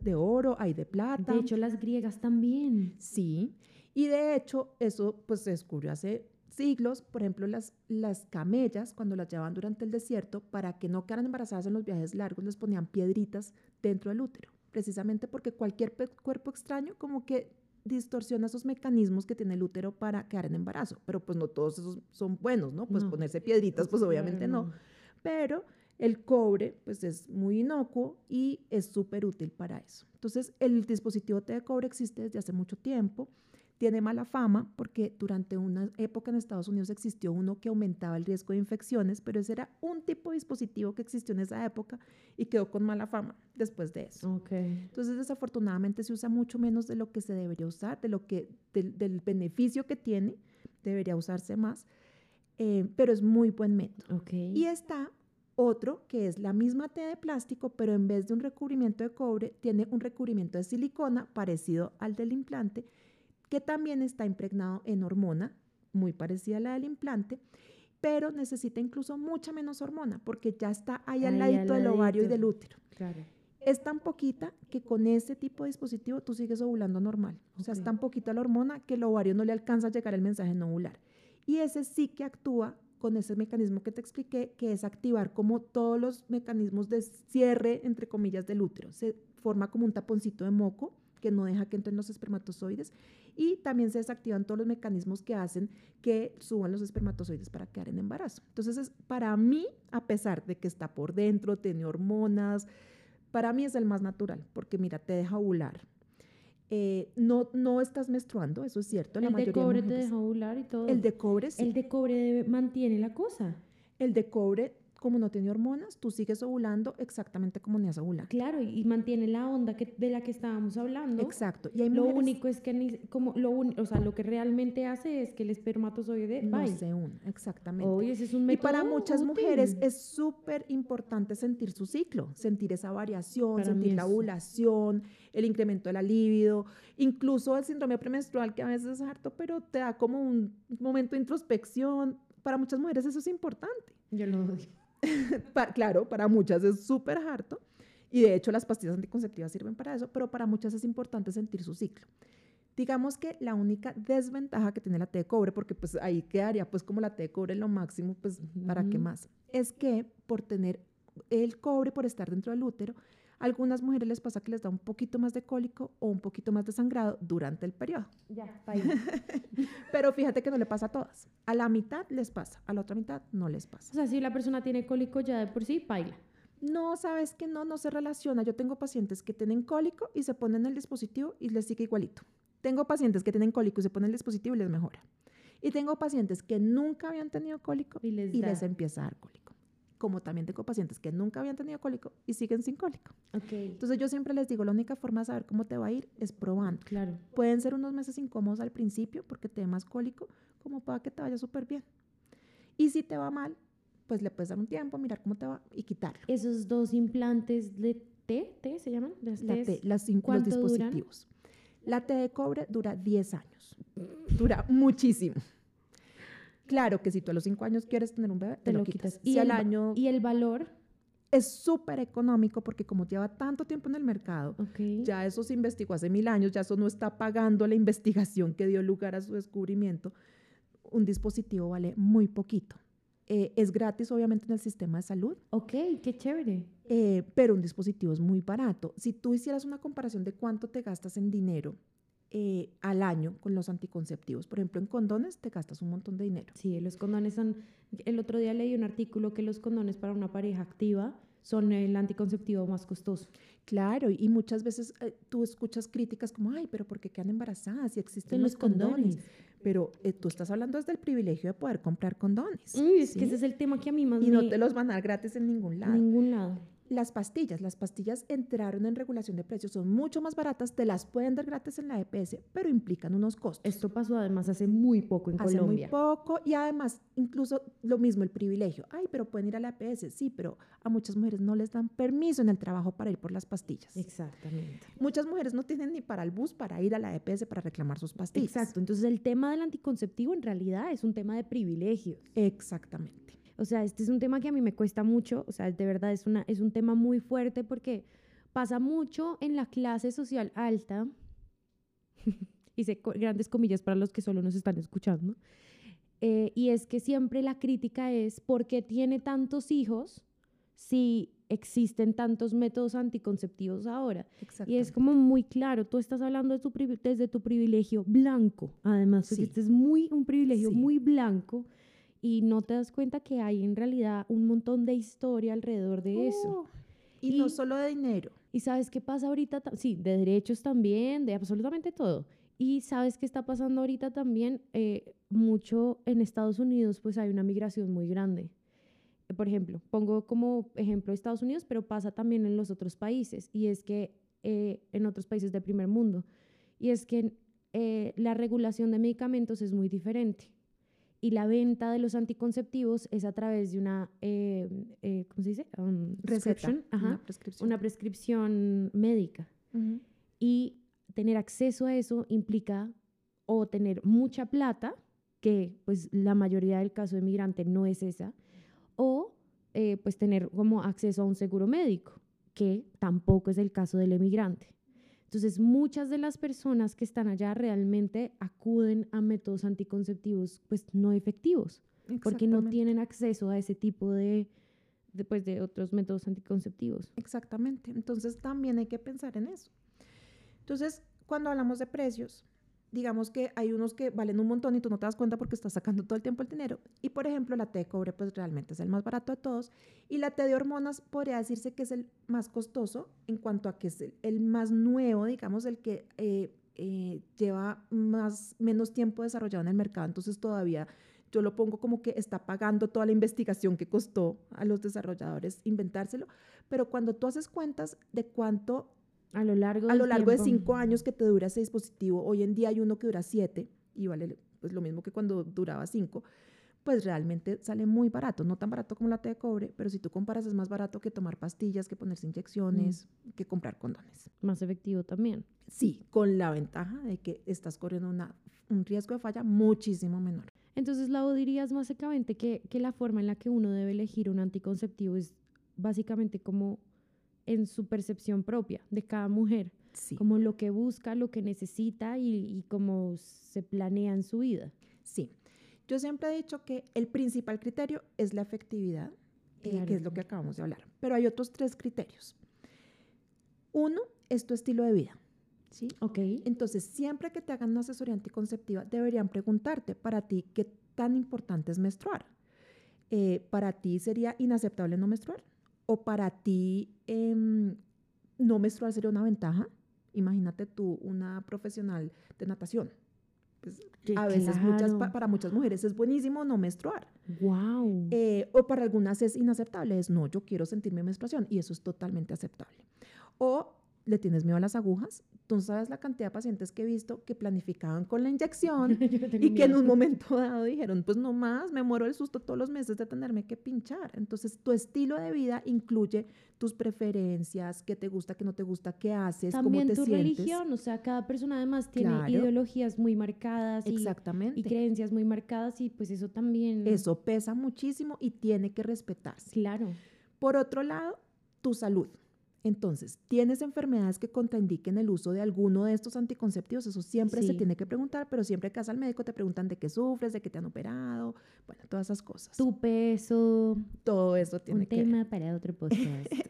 de oro, hay de plata. De hecho, las griegas también. Sí, y de hecho eso pues se descubrió hace siglos, por ejemplo las, las camellas cuando las llevaban durante el desierto para que no quedaran embarazadas en los viajes largos les ponían piedritas dentro del útero, precisamente porque cualquier cuerpo extraño como que distorsiona esos mecanismos que tiene el útero para quedar en embarazo. Pero pues no todos esos son buenos, ¿no? Pues No. ponerse piedritas, pues obviamente no. Pero el cobre, pues es muy inocuo y es súper útil para eso. Entonces, el dispositivo T de cobre existe desde hace mucho tiempo. Tiene mala fama porque durante una época en Estados Unidos existió uno que aumentaba el riesgo de infecciones, pero ese era un tipo de dispositivo que existió en esa época y quedó con mala fama después de eso. Ok. Entonces, desafortunadamente se usa mucho menos de lo que se debería usar, de lo que, del, del beneficio que tiene, debería usarse más, eh, pero es muy buen método. Ok. Y está otro que es la misma T de plástico, pero en vez de un recubrimiento de cobre, tiene un recubrimiento de silicona parecido al del implante, que también está impregnado en hormona, muy parecida a la del implante, pero necesita incluso mucha menos hormona, porque ya está ahí al ladito al del ovario y del útero. Claro. Es tan poquita que con ese tipo de dispositivo tú sigues ovulando normal. O sea, es Ok. tan poquita la hormona que el ovario no le alcanza a llegar el mensaje no ovular. Y ese sí que actúa con ese mecanismo que te expliqué, que es activar como todos los mecanismos de cierre, entre comillas, del útero. Se forma como un taponcito de moco que no deja que entren los espermatozoides y también se desactivan todos los mecanismos que hacen que suban los espermatozoides para quedar en embarazo. Entonces, es, para mí, a pesar de que está por dentro, tiene hormonas, para mí es el más natural, porque mira, te deja ovular. Eh, no, no estás menstruando, eso es cierto. La el de cobre te mujeres- deja ovular y todo. El de cobre, sí. El de cobre mantiene la cosa. El de cobre, como no tiene hormonas, tú sigues ovulando exactamente como neas ovular. Claro, y, y mantiene la onda que, de la que estábamos hablando. Exacto. Y hay Lo mujeres- único es que ni- como lo un- o sea, lo que realmente hace es que el espermatozoide no bye. se une, exactamente. Ese es un Y método para muchas útil. mujeres es súper importante sentir su ciclo, sentir esa variación, Para sentir la ovulación, el incremento de la libido, incluso el síndrome premenstrual que a veces es harto, pero te da como un momento de introspección. Para muchas mujeres eso es importante. Yo lo odio. (laughs) Claro, para muchas es súper harto y de hecho las pastillas anticonceptivas sirven para eso, pero para muchas es importante sentir su ciclo. Digamos que la única desventaja que tiene la T de cobre, porque pues ahí quedaría pues como la T de cobre lo máximo, pues para qué Ujú. más, es que por tener el cobre, por estar dentro del útero, a algunas mujeres les pasa que les da un poquito más de cólico o un poquito más de sangrado durante el periodo. Ya. (laughs) Pero fíjate que no le pasa a todas. A la mitad les pasa, a la otra mitad no les pasa. O sea, si la persona tiene cólico ya de por sí, baila. No, sabes que no, no se relaciona. Yo tengo pacientes que tienen cólico y se ponen el dispositivo y les sigue igualito. Tengo pacientes que tienen cólico y se ponen el dispositivo y les mejora. Y tengo pacientes que nunca habían tenido cólico Y les y les empieza a dar cólico. Como también tengo pacientes que nunca habían tenido cólico y siguen sin cólico. Ok, Entonces yo siempre les digo, la única forma de saber cómo te va a ir es probando. claro. Pueden ser unos meses incómodos al principio porque te dé más cólico, como para que te vaya súper bien. Y si te va mal, pues le puedes dar un tiempo, mirar cómo te va y quitarlo. Esos dos implantes de T, ¿T se llaman? Las La. T, las, los ¿Cuánto duran? dispositivos. La T de cobre dura 10 años. Dura muchísimo. Claro que si tú a los 5 años quieres tener un bebé, te, lo quitas. Y Si el, año y el valor, es súper económico porque como lleva tanto tiempo en el mercado, ya eso se investigó hace mil años, ya eso no está pagando la investigación que dio lugar a su descubrimiento. Un dispositivo vale muy poquito. Eh, es gratis, obviamente, en el sistema de salud. Ok, qué chévere. Eh, pero un dispositivo es muy barato. Si tú hicieras una comparación de cuánto te gastas en dinero eh, al año con los anticonceptivos, por ejemplo, en condones te gastas un montón de dinero. Sí, los condones son... El otro día leí un artículo que los condones para una pareja activa son el anticonceptivo más costoso. Claro, y muchas veces eh, tú escuchas críticas como, ay, pero ¿por qué quedan embarazadas si existen los los condones? condones. Pero eh, tú estás hablando desde el privilegio de poder comprar condones. Uy, es ¿sí? que ese es el tema que a mí más Y no me- te los van a dar gratis en ningún lado. ningún lado. Las pastillas, las pastillas entraron en regulación de precios, son mucho más baratas, te las pueden dar gratis en la EPS, pero implican unos costos. Esto pasó además hace muy poco en hace Colombia. muy poco y además incluso lo mismo el privilegio. Ay, pero pueden ir a la EPS, sí, pero a muchas mujeres no les dan permiso en el trabajo para ir por las pastillas. Exactamente. Muchas mujeres no tienen ni para el bus para ir a la EPS para reclamar sus pastillas. Exacto. Entonces el tema del anticonceptivo en realidad es un tema de privilegios. Exactamente. O sea, este es un tema que a mí me cuesta mucho, o sea, de verdad es, una, es un tema muy fuerte porque pasa mucho en la clase social alta, (laughs) hice grandes comillas para los que solo nos están escuchando, eh, y es que siempre la crítica es, ¿por qué tiene tantos hijos si existen tantos métodos anticonceptivos ahora. Y es como muy claro, tú estás hablando de tu desde tu privilegio blanco, además, Sí. este es muy un privilegio Sí. muy blanco y no te das cuenta que hay en realidad un montón de historia alrededor de eso. Oh, y, no solo de dinero. ¿Y sabes qué pasa ahorita? Ta- Sí, de derechos también, de absolutamente todo. Y sabes qué está pasando ahorita también, Eh, mucho en Estados Unidos, pues hay una migración muy grande. Por ejemplo, pongo como ejemplo Estados Unidos, pero pasa también en los otros países. Y es que eh, en otros países del primer mundo. Y es que eh, la regulación de medicamentos es muy diferente. Y la venta de los anticonceptivos es a través de una, eh, eh, ¿cómo se dice? Um, Receta. prescription, ajá, Una prescripción. una prescripción médica. Ujú. Y tener acceso a eso implica o tener mucha plata, que pues la mayoría del caso de migrante no es esa, o eh, pues tener como acceso a un seguro médico, que tampoco es el caso del emigrante. Entonces, muchas de las personas que están allá realmente acuden a métodos anticonceptivos pues no efectivos, porque no tienen acceso a ese tipo de, de, pues, de otros métodos anticonceptivos. Exactamente. Entonces también hay que pensar en eso. Entonces, cuando hablamos de precios, digamos que hay unos que valen un montón y tú no te das cuenta porque estás sacando todo el tiempo el dinero. Y por ejemplo, la T de cobre pues realmente es el más barato de todos. Y la T de hormonas podría decirse que es el más costoso en cuanto a que es el, más nuevo, digamos, el que eh, eh, lleva más, menos tiempo desarrollado en el mercado. Entonces todavía yo lo pongo como que está pagando toda la investigación que costó a los desarrolladores inventárselo. Pero cuando tú haces cuentas de cuánto A lo largo, a lo largo de cinco años que te dura ese dispositivo, hoy en día hay uno que dura siete y vale pues, lo mismo que cuando duraba cinco, pues realmente sale muy barato, no tan barato como la T de cobre, pero si tú comparas es más barato que tomar pastillas, que ponerse inyecciones, que comprar condones. más efectivo también. Sí, con la ventaja de que estás corriendo una, un riesgo de falla muchísimo menor. Entonces, Lau, dirías básicamente que, que la forma en la que uno debe elegir un anticonceptivo es básicamente como en su percepción propia de cada mujer, Sí, como lo que busca, lo que necesita y, y cómo se planea en su vida. sí. Yo siempre he dicho que el principal criterio es la efectividad, eh, Claro. que es lo que acabamos de hablar, pero hay otros tres criterios. Uno es tu estilo de vida. ¿sí? Ok. Entonces, siempre que te hagan una asesoría anticonceptiva, deberían preguntarte para ti qué tan importante es menstruar. Eh, ¿Para ti sería inaceptable no menstruar? ¿O para ti em, no menstruar sería una ventaja? Imagínate tú, una profesional de natación. Pues, a veces muchas, pa- para muchas mujeres es buenísimo no menstruar. Wow. Eh, o para algunas es inaceptable, es no, yo quiero sentirme menstruación y eso es totalmente aceptable. O le tienes miedo a las agujas, tú sabes la cantidad de pacientes que he visto que planificaban con la inyección (laughs) y que en un momento dado dijeron, pues no más, me muero del susto todos los meses de tenerme que pinchar. Entonces, tu estilo de vida incluye tus preferencias, qué te gusta, qué no te gusta, qué haces, También cómo te tu sientes. religión, o sea, cada persona además tiene Claro. ideologías muy marcadas y, Exactamente. y creencias muy marcadas y pues eso también. Eso pesa muchísimo y tiene que respetarse. Claro. Por otro lado, tu salud. Entonces, ¿tienes enfermedades que contraindiquen el uso de alguno de estos anticonceptivos? Eso siempre se tiene que preguntar, pero siempre que vas al médico te preguntan de qué sufres, de qué te han operado, bueno, todas esas cosas. Tu peso, Todo eso tiene un que tema para otro (laughs) podcast.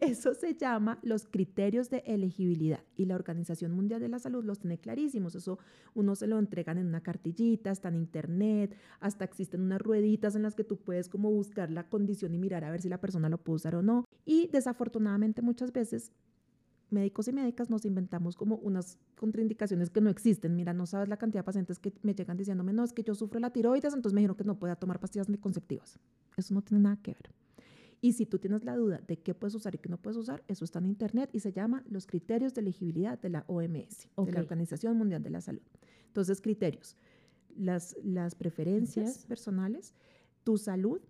Eso se llama los criterios de elegibilidad y la Organización Mundial de la Salud los tiene clarísimos. Eso uno se lo entregan en una cartillita, está en internet, hasta existen unas rueditas en las que tú puedes como buscar la condición y mirar a ver si la persona lo puede usar o no. Y desafortunadamente muchas veces médicos y médicas nos inventamos como unas contraindicaciones que no existen. Mira, no sabes la cantidad de pacientes que me llegan diciéndome, no, es que yo sufro la tiroides, entonces me dijeron que no pueda tomar pastillas anticonceptivas. Eso no tiene nada que ver. Y si tú tienes la duda de qué puedes usar y qué no puedes usar, eso está en internet y se llama los criterios de elegibilidad de la OMS, Ok. de la Organización Mundial de la Salud. Entonces, criterios, las, las preferencias Gracias. personales, tu salud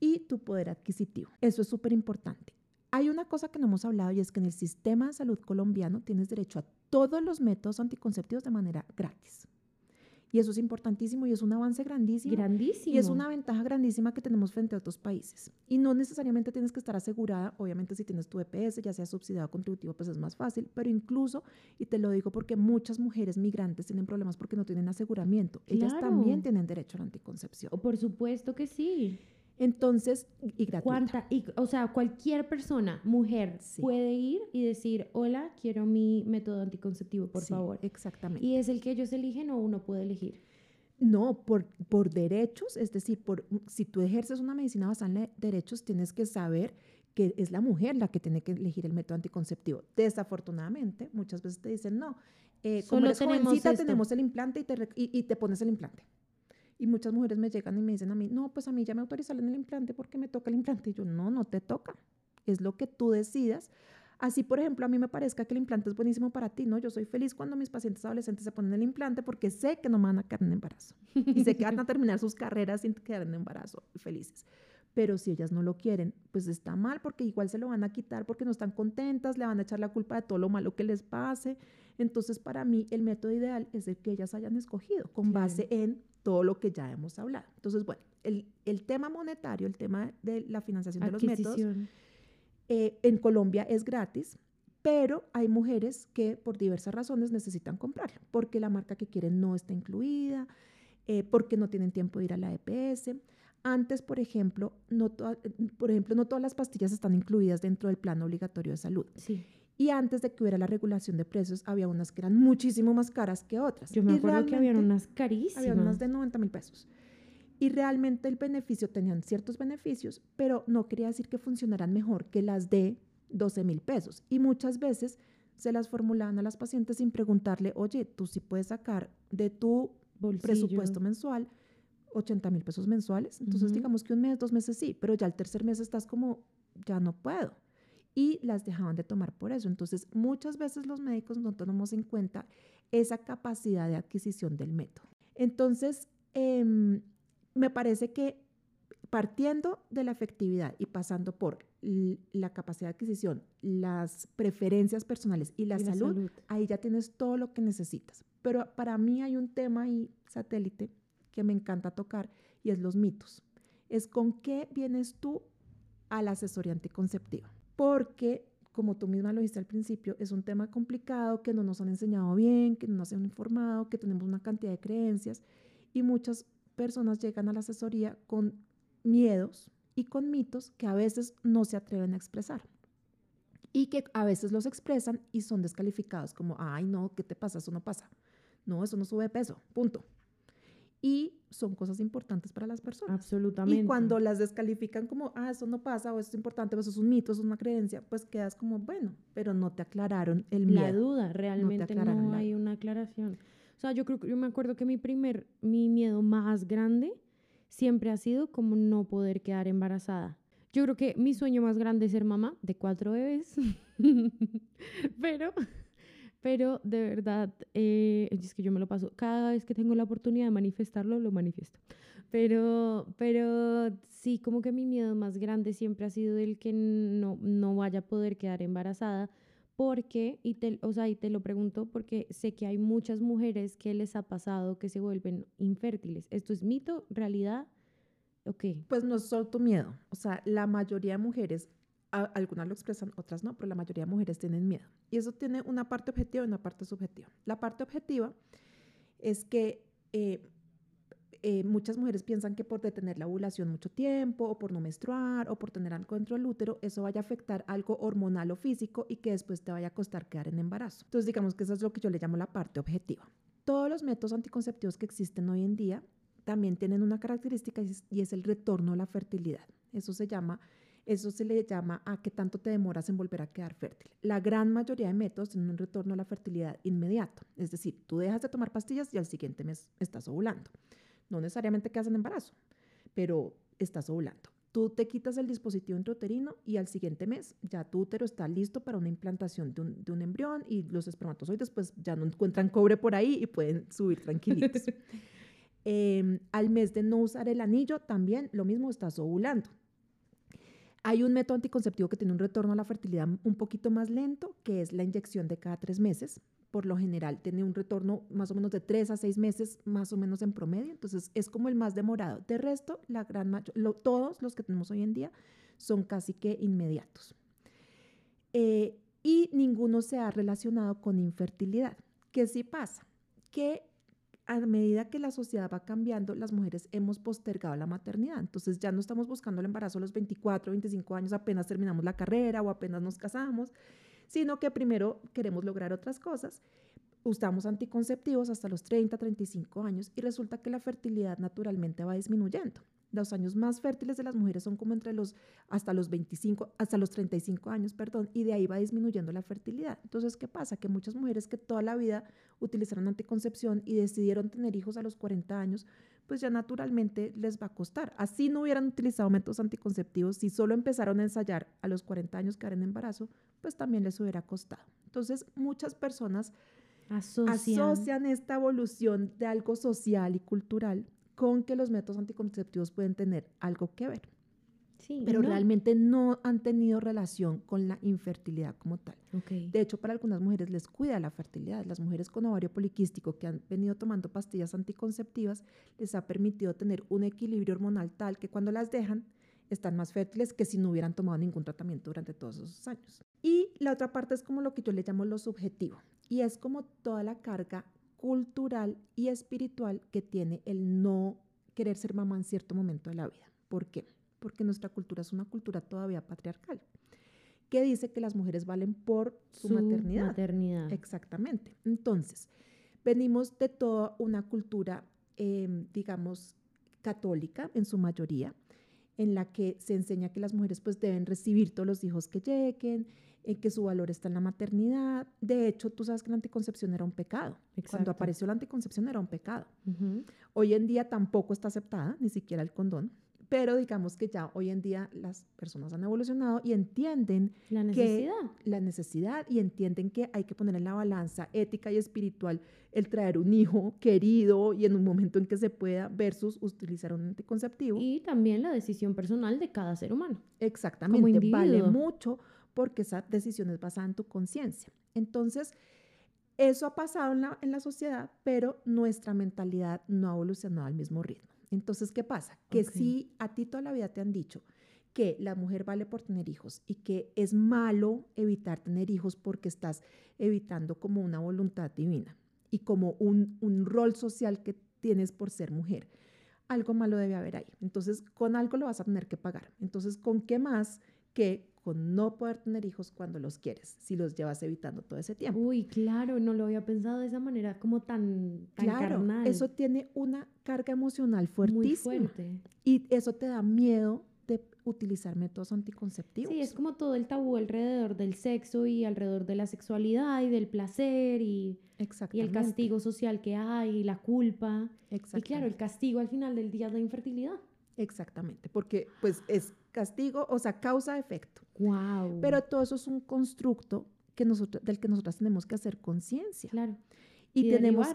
y tu poder adquisitivo. Eso es súper importante. Hay una cosa que no hemos hablado y es que en el sistema de salud colombiano tienes derecho a todos los métodos anticonceptivos de manera gratis. Y eso es importantísimo y es un avance grandísimo. Grandísimo. Y es una ventaja grandísima que tenemos frente a otros países. Y no necesariamente tienes que estar asegurada, obviamente si tienes tu EPS, ya sea subsidiado o contributivo, pues es más fácil, pero incluso, y te lo digo porque muchas mujeres migrantes tienen problemas porque no tienen aseguramiento, ellas Claro. también tienen derecho a la anticoncepción. Por supuesto que sí. Entonces, y gratuita. ¿Cuánta? Y, o sea, cualquier persona, mujer, Sí. puede ir y decir, hola, quiero mi método anticonceptivo, por Sí, favor. Exactamente. ¿Y es el que ellos eligen o uno puede elegir? No, por, por derechos, es decir, por, si tú ejerces una medicina basada en derechos, tienes que saber que es la mujer la que tiene que elegir el método anticonceptivo. Desafortunadamente, muchas veces te dicen, no, eh, como eres tenemos jovencita, esto". tenemos el implante y te, y te pones el implante. Y muchas mujeres me llegan y me dicen a mí, no, pues a mí ya me autorizaron el implante porque me toca el implante. Y yo, no, no te toca. Es lo que tú decidas. Así, por ejemplo, a mí me parezca que el implante es buenísimo para ti, ¿no? Yo soy feliz cuando mis pacientes adolescentes se ponen el implante porque sé que no me van a quedar en embarazo. Y sé que van a terminar sus carreras sin quedar en embarazo felices. Pero si ellas no lo quieren, pues está mal porque igual se lo van a quitar porque no están contentas, le van a echar la culpa de todo lo malo que les pase. Entonces, para mí, el método ideal es el que ellas hayan escogido con base en todo lo que ya hemos hablado. Entonces, bueno, el, el tema monetario, el tema de la financiación de los métodos, eh, en Colombia es gratis, pero hay mujeres que por diversas razones necesitan comprarlo, porque la marca que quieren no está incluida, eh, porque no tienen tiempo de ir a la EPS. Antes, por ejemplo, no, por ejemplo, no todas las pastillas están incluidas dentro del plan obligatorio de salud. Sí. Y antes de que hubiera la regulación de precios, había unas que eran muchísimo más caras que otras. Yo me Y acuerdo que realmente- unas carísimas. había unas de 90 mil pesos. Y realmente el beneficio, tenían ciertos beneficios, pero no quería decir que funcionaran mejor que las de 12 mil pesos. Y muchas veces se las formulaban a las pacientes sin preguntarle, oye, tú sí puedes sacar de tu Bolsillo. presupuesto mensual 80 mil pesos mensuales. Entonces, Ujú. digamos que un mes, dos meses sí, pero ya el tercer mes estás como, ya no puedo. Y las dejaban de tomar por eso. Entonces, muchas veces los médicos no tomamos en cuenta esa capacidad de adquisición del método. Entonces, em, me parece que partiendo de la efectividad y pasando por la capacidad de adquisición, las preferencias personales y la, Y la salud, salud. ahí ya tienes todo lo que necesitas. Pero para mí hay un tema ahí, satélite, que me encanta tocar y es los mitos. Es con qué vienes tú a la asesoría anticonceptiva. Porque, como tú misma lo dijiste al principio, es un tema complicado que no nos han enseñado bien, que no nos han informado, que tenemos una cantidad de creencias y muchas personas llegan a la asesoría con miedos y con mitos que a veces no se atreven a expresar y que a veces los expresan y son descalificados como, ay, no, ¿qué te pasa? Eso no pasa. No, eso no sube peso, punto. Y son cosas importantes para las personas. Absolutamente. Y cuando las descalifican como, ah, eso no pasa, o eso es importante, o eso es un mito, eso es una creencia, pues quedas como, bueno, pero no te aclararon el la miedo. duda, realmente no, la hay una aclaración. O sea, yo creo que yo me acuerdo que mi primer, mi miedo más grande siempre ha sido como no poder quedar embarazada. Yo creo que mi sueño más grande es ser mamá de cuatro bebés, (laughs) pero, pero de verdad, eh, es que yo me lo paso, cada vez que tengo la oportunidad de manifestarlo, lo manifiesto. Pero, pero sí, como que mi miedo más grande siempre ha sido el que no, no vaya a poder quedar embarazada porque, y te, o sea, y te lo pregunto porque sé que hay muchas mujeres que les ha pasado que se vuelven infértiles. ¿Esto es mito, realidad? Ok. Pues no es solo tu miedo. O sea, la mayoría de mujeres, algunas lo expresan, otras no, pero la mayoría de mujeres tienen miedo. Y eso tiene una parte objetiva y una parte subjetiva. La parte objetiva es que eh, eh, muchas mujeres piensan que por detener la ovulación mucho tiempo, o por no menstruar, o por tener algo dentro del útero, eso vaya a afectar algo hormonal o físico y que después te vaya a costar quedar en embarazo. Entonces, digamos que eso es lo que yo le llamo la parte objetiva. Todos los métodos anticonceptivos que existen hoy en día también tienen una característica y es el retorno a la fertilidad. Eso se llama, eso se le llama a qué tanto te demoras en volver a quedar fértil. La gran mayoría de métodos tienen un retorno a la fertilidad inmediato. Es decir, tú dejas de tomar pastillas y al siguiente mes estás ovulando. No necesariamente quedas en embarazo, pero estás ovulando. Tú te quitas el dispositivo intrauterino y al siguiente mes ya tu útero está listo para una implantación de un, de un embrión y los espermatozoides pues ya no encuentran cobre por ahí y pueden subir tranquilitos. (laughs) Eh, al mes de no usar el anillo, también lo mismo, estás ovulando. Hay un método anticonceptivo que tiene un retorno a la fertilidad un poquito más lento, que es la inyección de cada tres meses. Por lo general tiene un retorno más o menos de tres a seis meses, más o menos en promedio. Entonces es como el más demorado. De resto, la gran todos los que tenemos hoy en día son casi que inmediatos. Eh, y ninguno se ha relacionado con infertilidad. ¿Qué sí pasa? Que a medida que la sociedad va cambiando, las mujeres hemos postergado la maternidad. Entonces ya no estamos buscando el embarazo a los 24, 25 años, apenas terminamos la carrera o apenas nos casamos, sino que primero queremos lograr otras cosas. Usamos anticonceptivos hasta los 30, 35 años y resulta que la fertilidad naturalmente va disminuyendo los años más fértiles de las mujeres son como entre los hasta los 25, hasta los 35 años, perdón, y de ahí va disminuyendo la fertilidad. Entonces, ¿qué pasa? Que muchas mujeres que toda la vida utilizaron anticoncepción y decidieron tener hijos a los 40 años, pues ya naturalmente les va a costar. Así no hubieran utilizado métodos anticonceptivos, si solo empezaron a ensayar a los 40 años que en embarazo, pues también les hubiera costado. Entonces, muchas personas asocian esta evolución de algo social y cultural con que los métodos anticonceptivos pueden tener algo que ver. Sí, pero realmente no han tenido relación con la infertilidad como tal. De hecho, para algunas mujeres les cuida la fertilidad. Las mujeres con ovario poliquístico que han venido tomando pastillas anticonceptivas les ha permitido tener un equilibrio hormonal tal que cuando las dejan están más fértiles que si no hubieran tomado ningún tratamiento durante todos esos años. Y la otra parte es como lo que yo le llamo lo subjetivo y es como toda la carga cultural y espiritual que tiene el no querer ser mamá en cierto momento de la vida. ¿Por qué? Porque nuestra cultura es una cultura todavía patriarcal, que dice que las mujeres valen por su, maternidad. maternidad. Exactamente. Entonces, venimos de toda una cultura, em, digamos, católica en su mayoría, en la que se enseña que las mujeres pues deben recibir todos los hijos que lleguen, en que su valor está en la maternidad. De hecho, tú sabes que la anticoncepción era un pecado. Cuando apareció la anticoncepción era un pecado. Hoy en día tampoco está aceptada, ni siquiera el condón. Pero digamos que ya hoy en día las personas han evolucionado y entienden la necesidad. la necesidad y entienden que hay que poner en la balanza ética y espiritual el traer un hijo querido y en un momento en que se pueda versus utilizar un anticonceptivo. Y también la decisión personal de cada ser humano. Exactamente, vale mucho porque esa decisión es basada en tu conciencia. Entonces, eso ha pasado en la, en la, sociedad, pero nuestra mentalidad no ha evolucionado al mismo ritmo. Entonces, ¿qué pasa? Que si a ti toda la vida te han dicho que la mujer vale por tener hijos y que es malo evitar tener hijos porque estás evitando como una voluntad divina y como un, un rol social que tienes por ser mujer, algo malo debe haber ahí. Entonces, con algo lo vas a tener que pagar. Entonces, ¿con qué más que con no poder tener hijos cuando los quieres, si los llevas evitando todo ese tiempo. Uy, claro, no lo había pensado de esa manera como tan, tan claro, carnal. Eso tiene una carga emocional fuertísima. Muy fuerte. Y eso te da miedo de utilizar métodos anticonceptivos. Sí, es como todo el tabú alrededor del sexo y alrededor de la sexualidad y del placer y, y el castigo social que hay, y la culpa. Y claro, el castigo al final del día es la infertilidad. Exactamente, porque pues es castigo, o sea, causa-efecto. Wow. Pero todo eso es un constructo que nosotros, del que nosotras tenemos que hacer conciencia. Claro. Y, tenemos,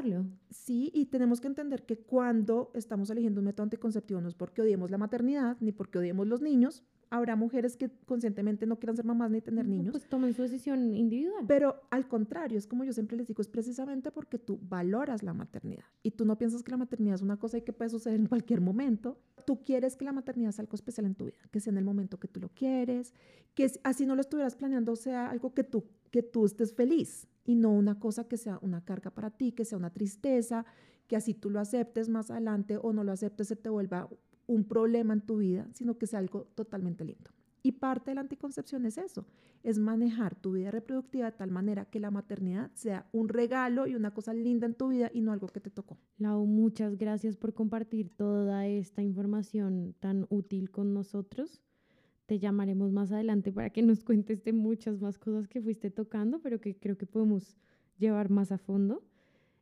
sí, y tenemos que entender que cuando estamos eligiendo un método anticonceptivo no es porque odiemos la maternidad ni porque odiemos los niños, habrá mujeres que conscientemente no quieran ser mamás ni tener niños. Pues tomen su decisión individual. Pero al contrario, es como yo siempre les digo, es precisamente porque tú valoras la maternidad y tú no piensas que la maternidad es una cosa y que puede suceder en cualquier momento. Tú quieres que la maternidad sea algo especial en tu vida, que sea en el momento que tú lo quieres, que así no lo estuvieras planeando, sea algo que tú, que tú estés feliz y no una cosa que sea una carga para ti, que sea una tristeza, que así tú lo aceptes más adelante o no lo aceptes, se te vuelva un problema en tu vida, sino que sea algo totalmente lindo. Y parte de la anticoncepción es eso, es manejar tu vida reproductiva de tal manera que la maternidad sea un regalo y una cosa linda en tu vida y no algo que te tocó. Lau, muchas gracias por compartir toda esta información tan útil con nosotros. Te llamaremos más adelante para que nos cuentes de muchas más cosas que fuiste tocando, pero que creo que podemos llevar más a fondo.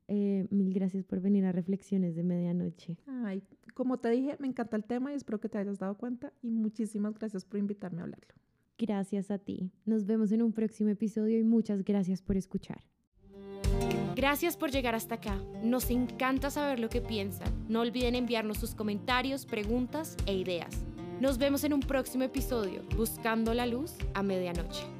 Eh, mil gracias por venir a Reflexiones de Medianoche. Ay, como te dije, me encanta el tema y espero que te hayas dado cuenta y muchísimas gracias por invitarme a hablarlo. Gracias a ti. Nos vemos en un próximo episodio y muchas gracias por escuchar. Gracias por llegar hasta acá. Nos encanta saber lo que piensan. No olviden enviarnos sus comentarios, preguntas e ideas. Nos vemos en un próximo episodio, Buscando la Luz a Medianoche.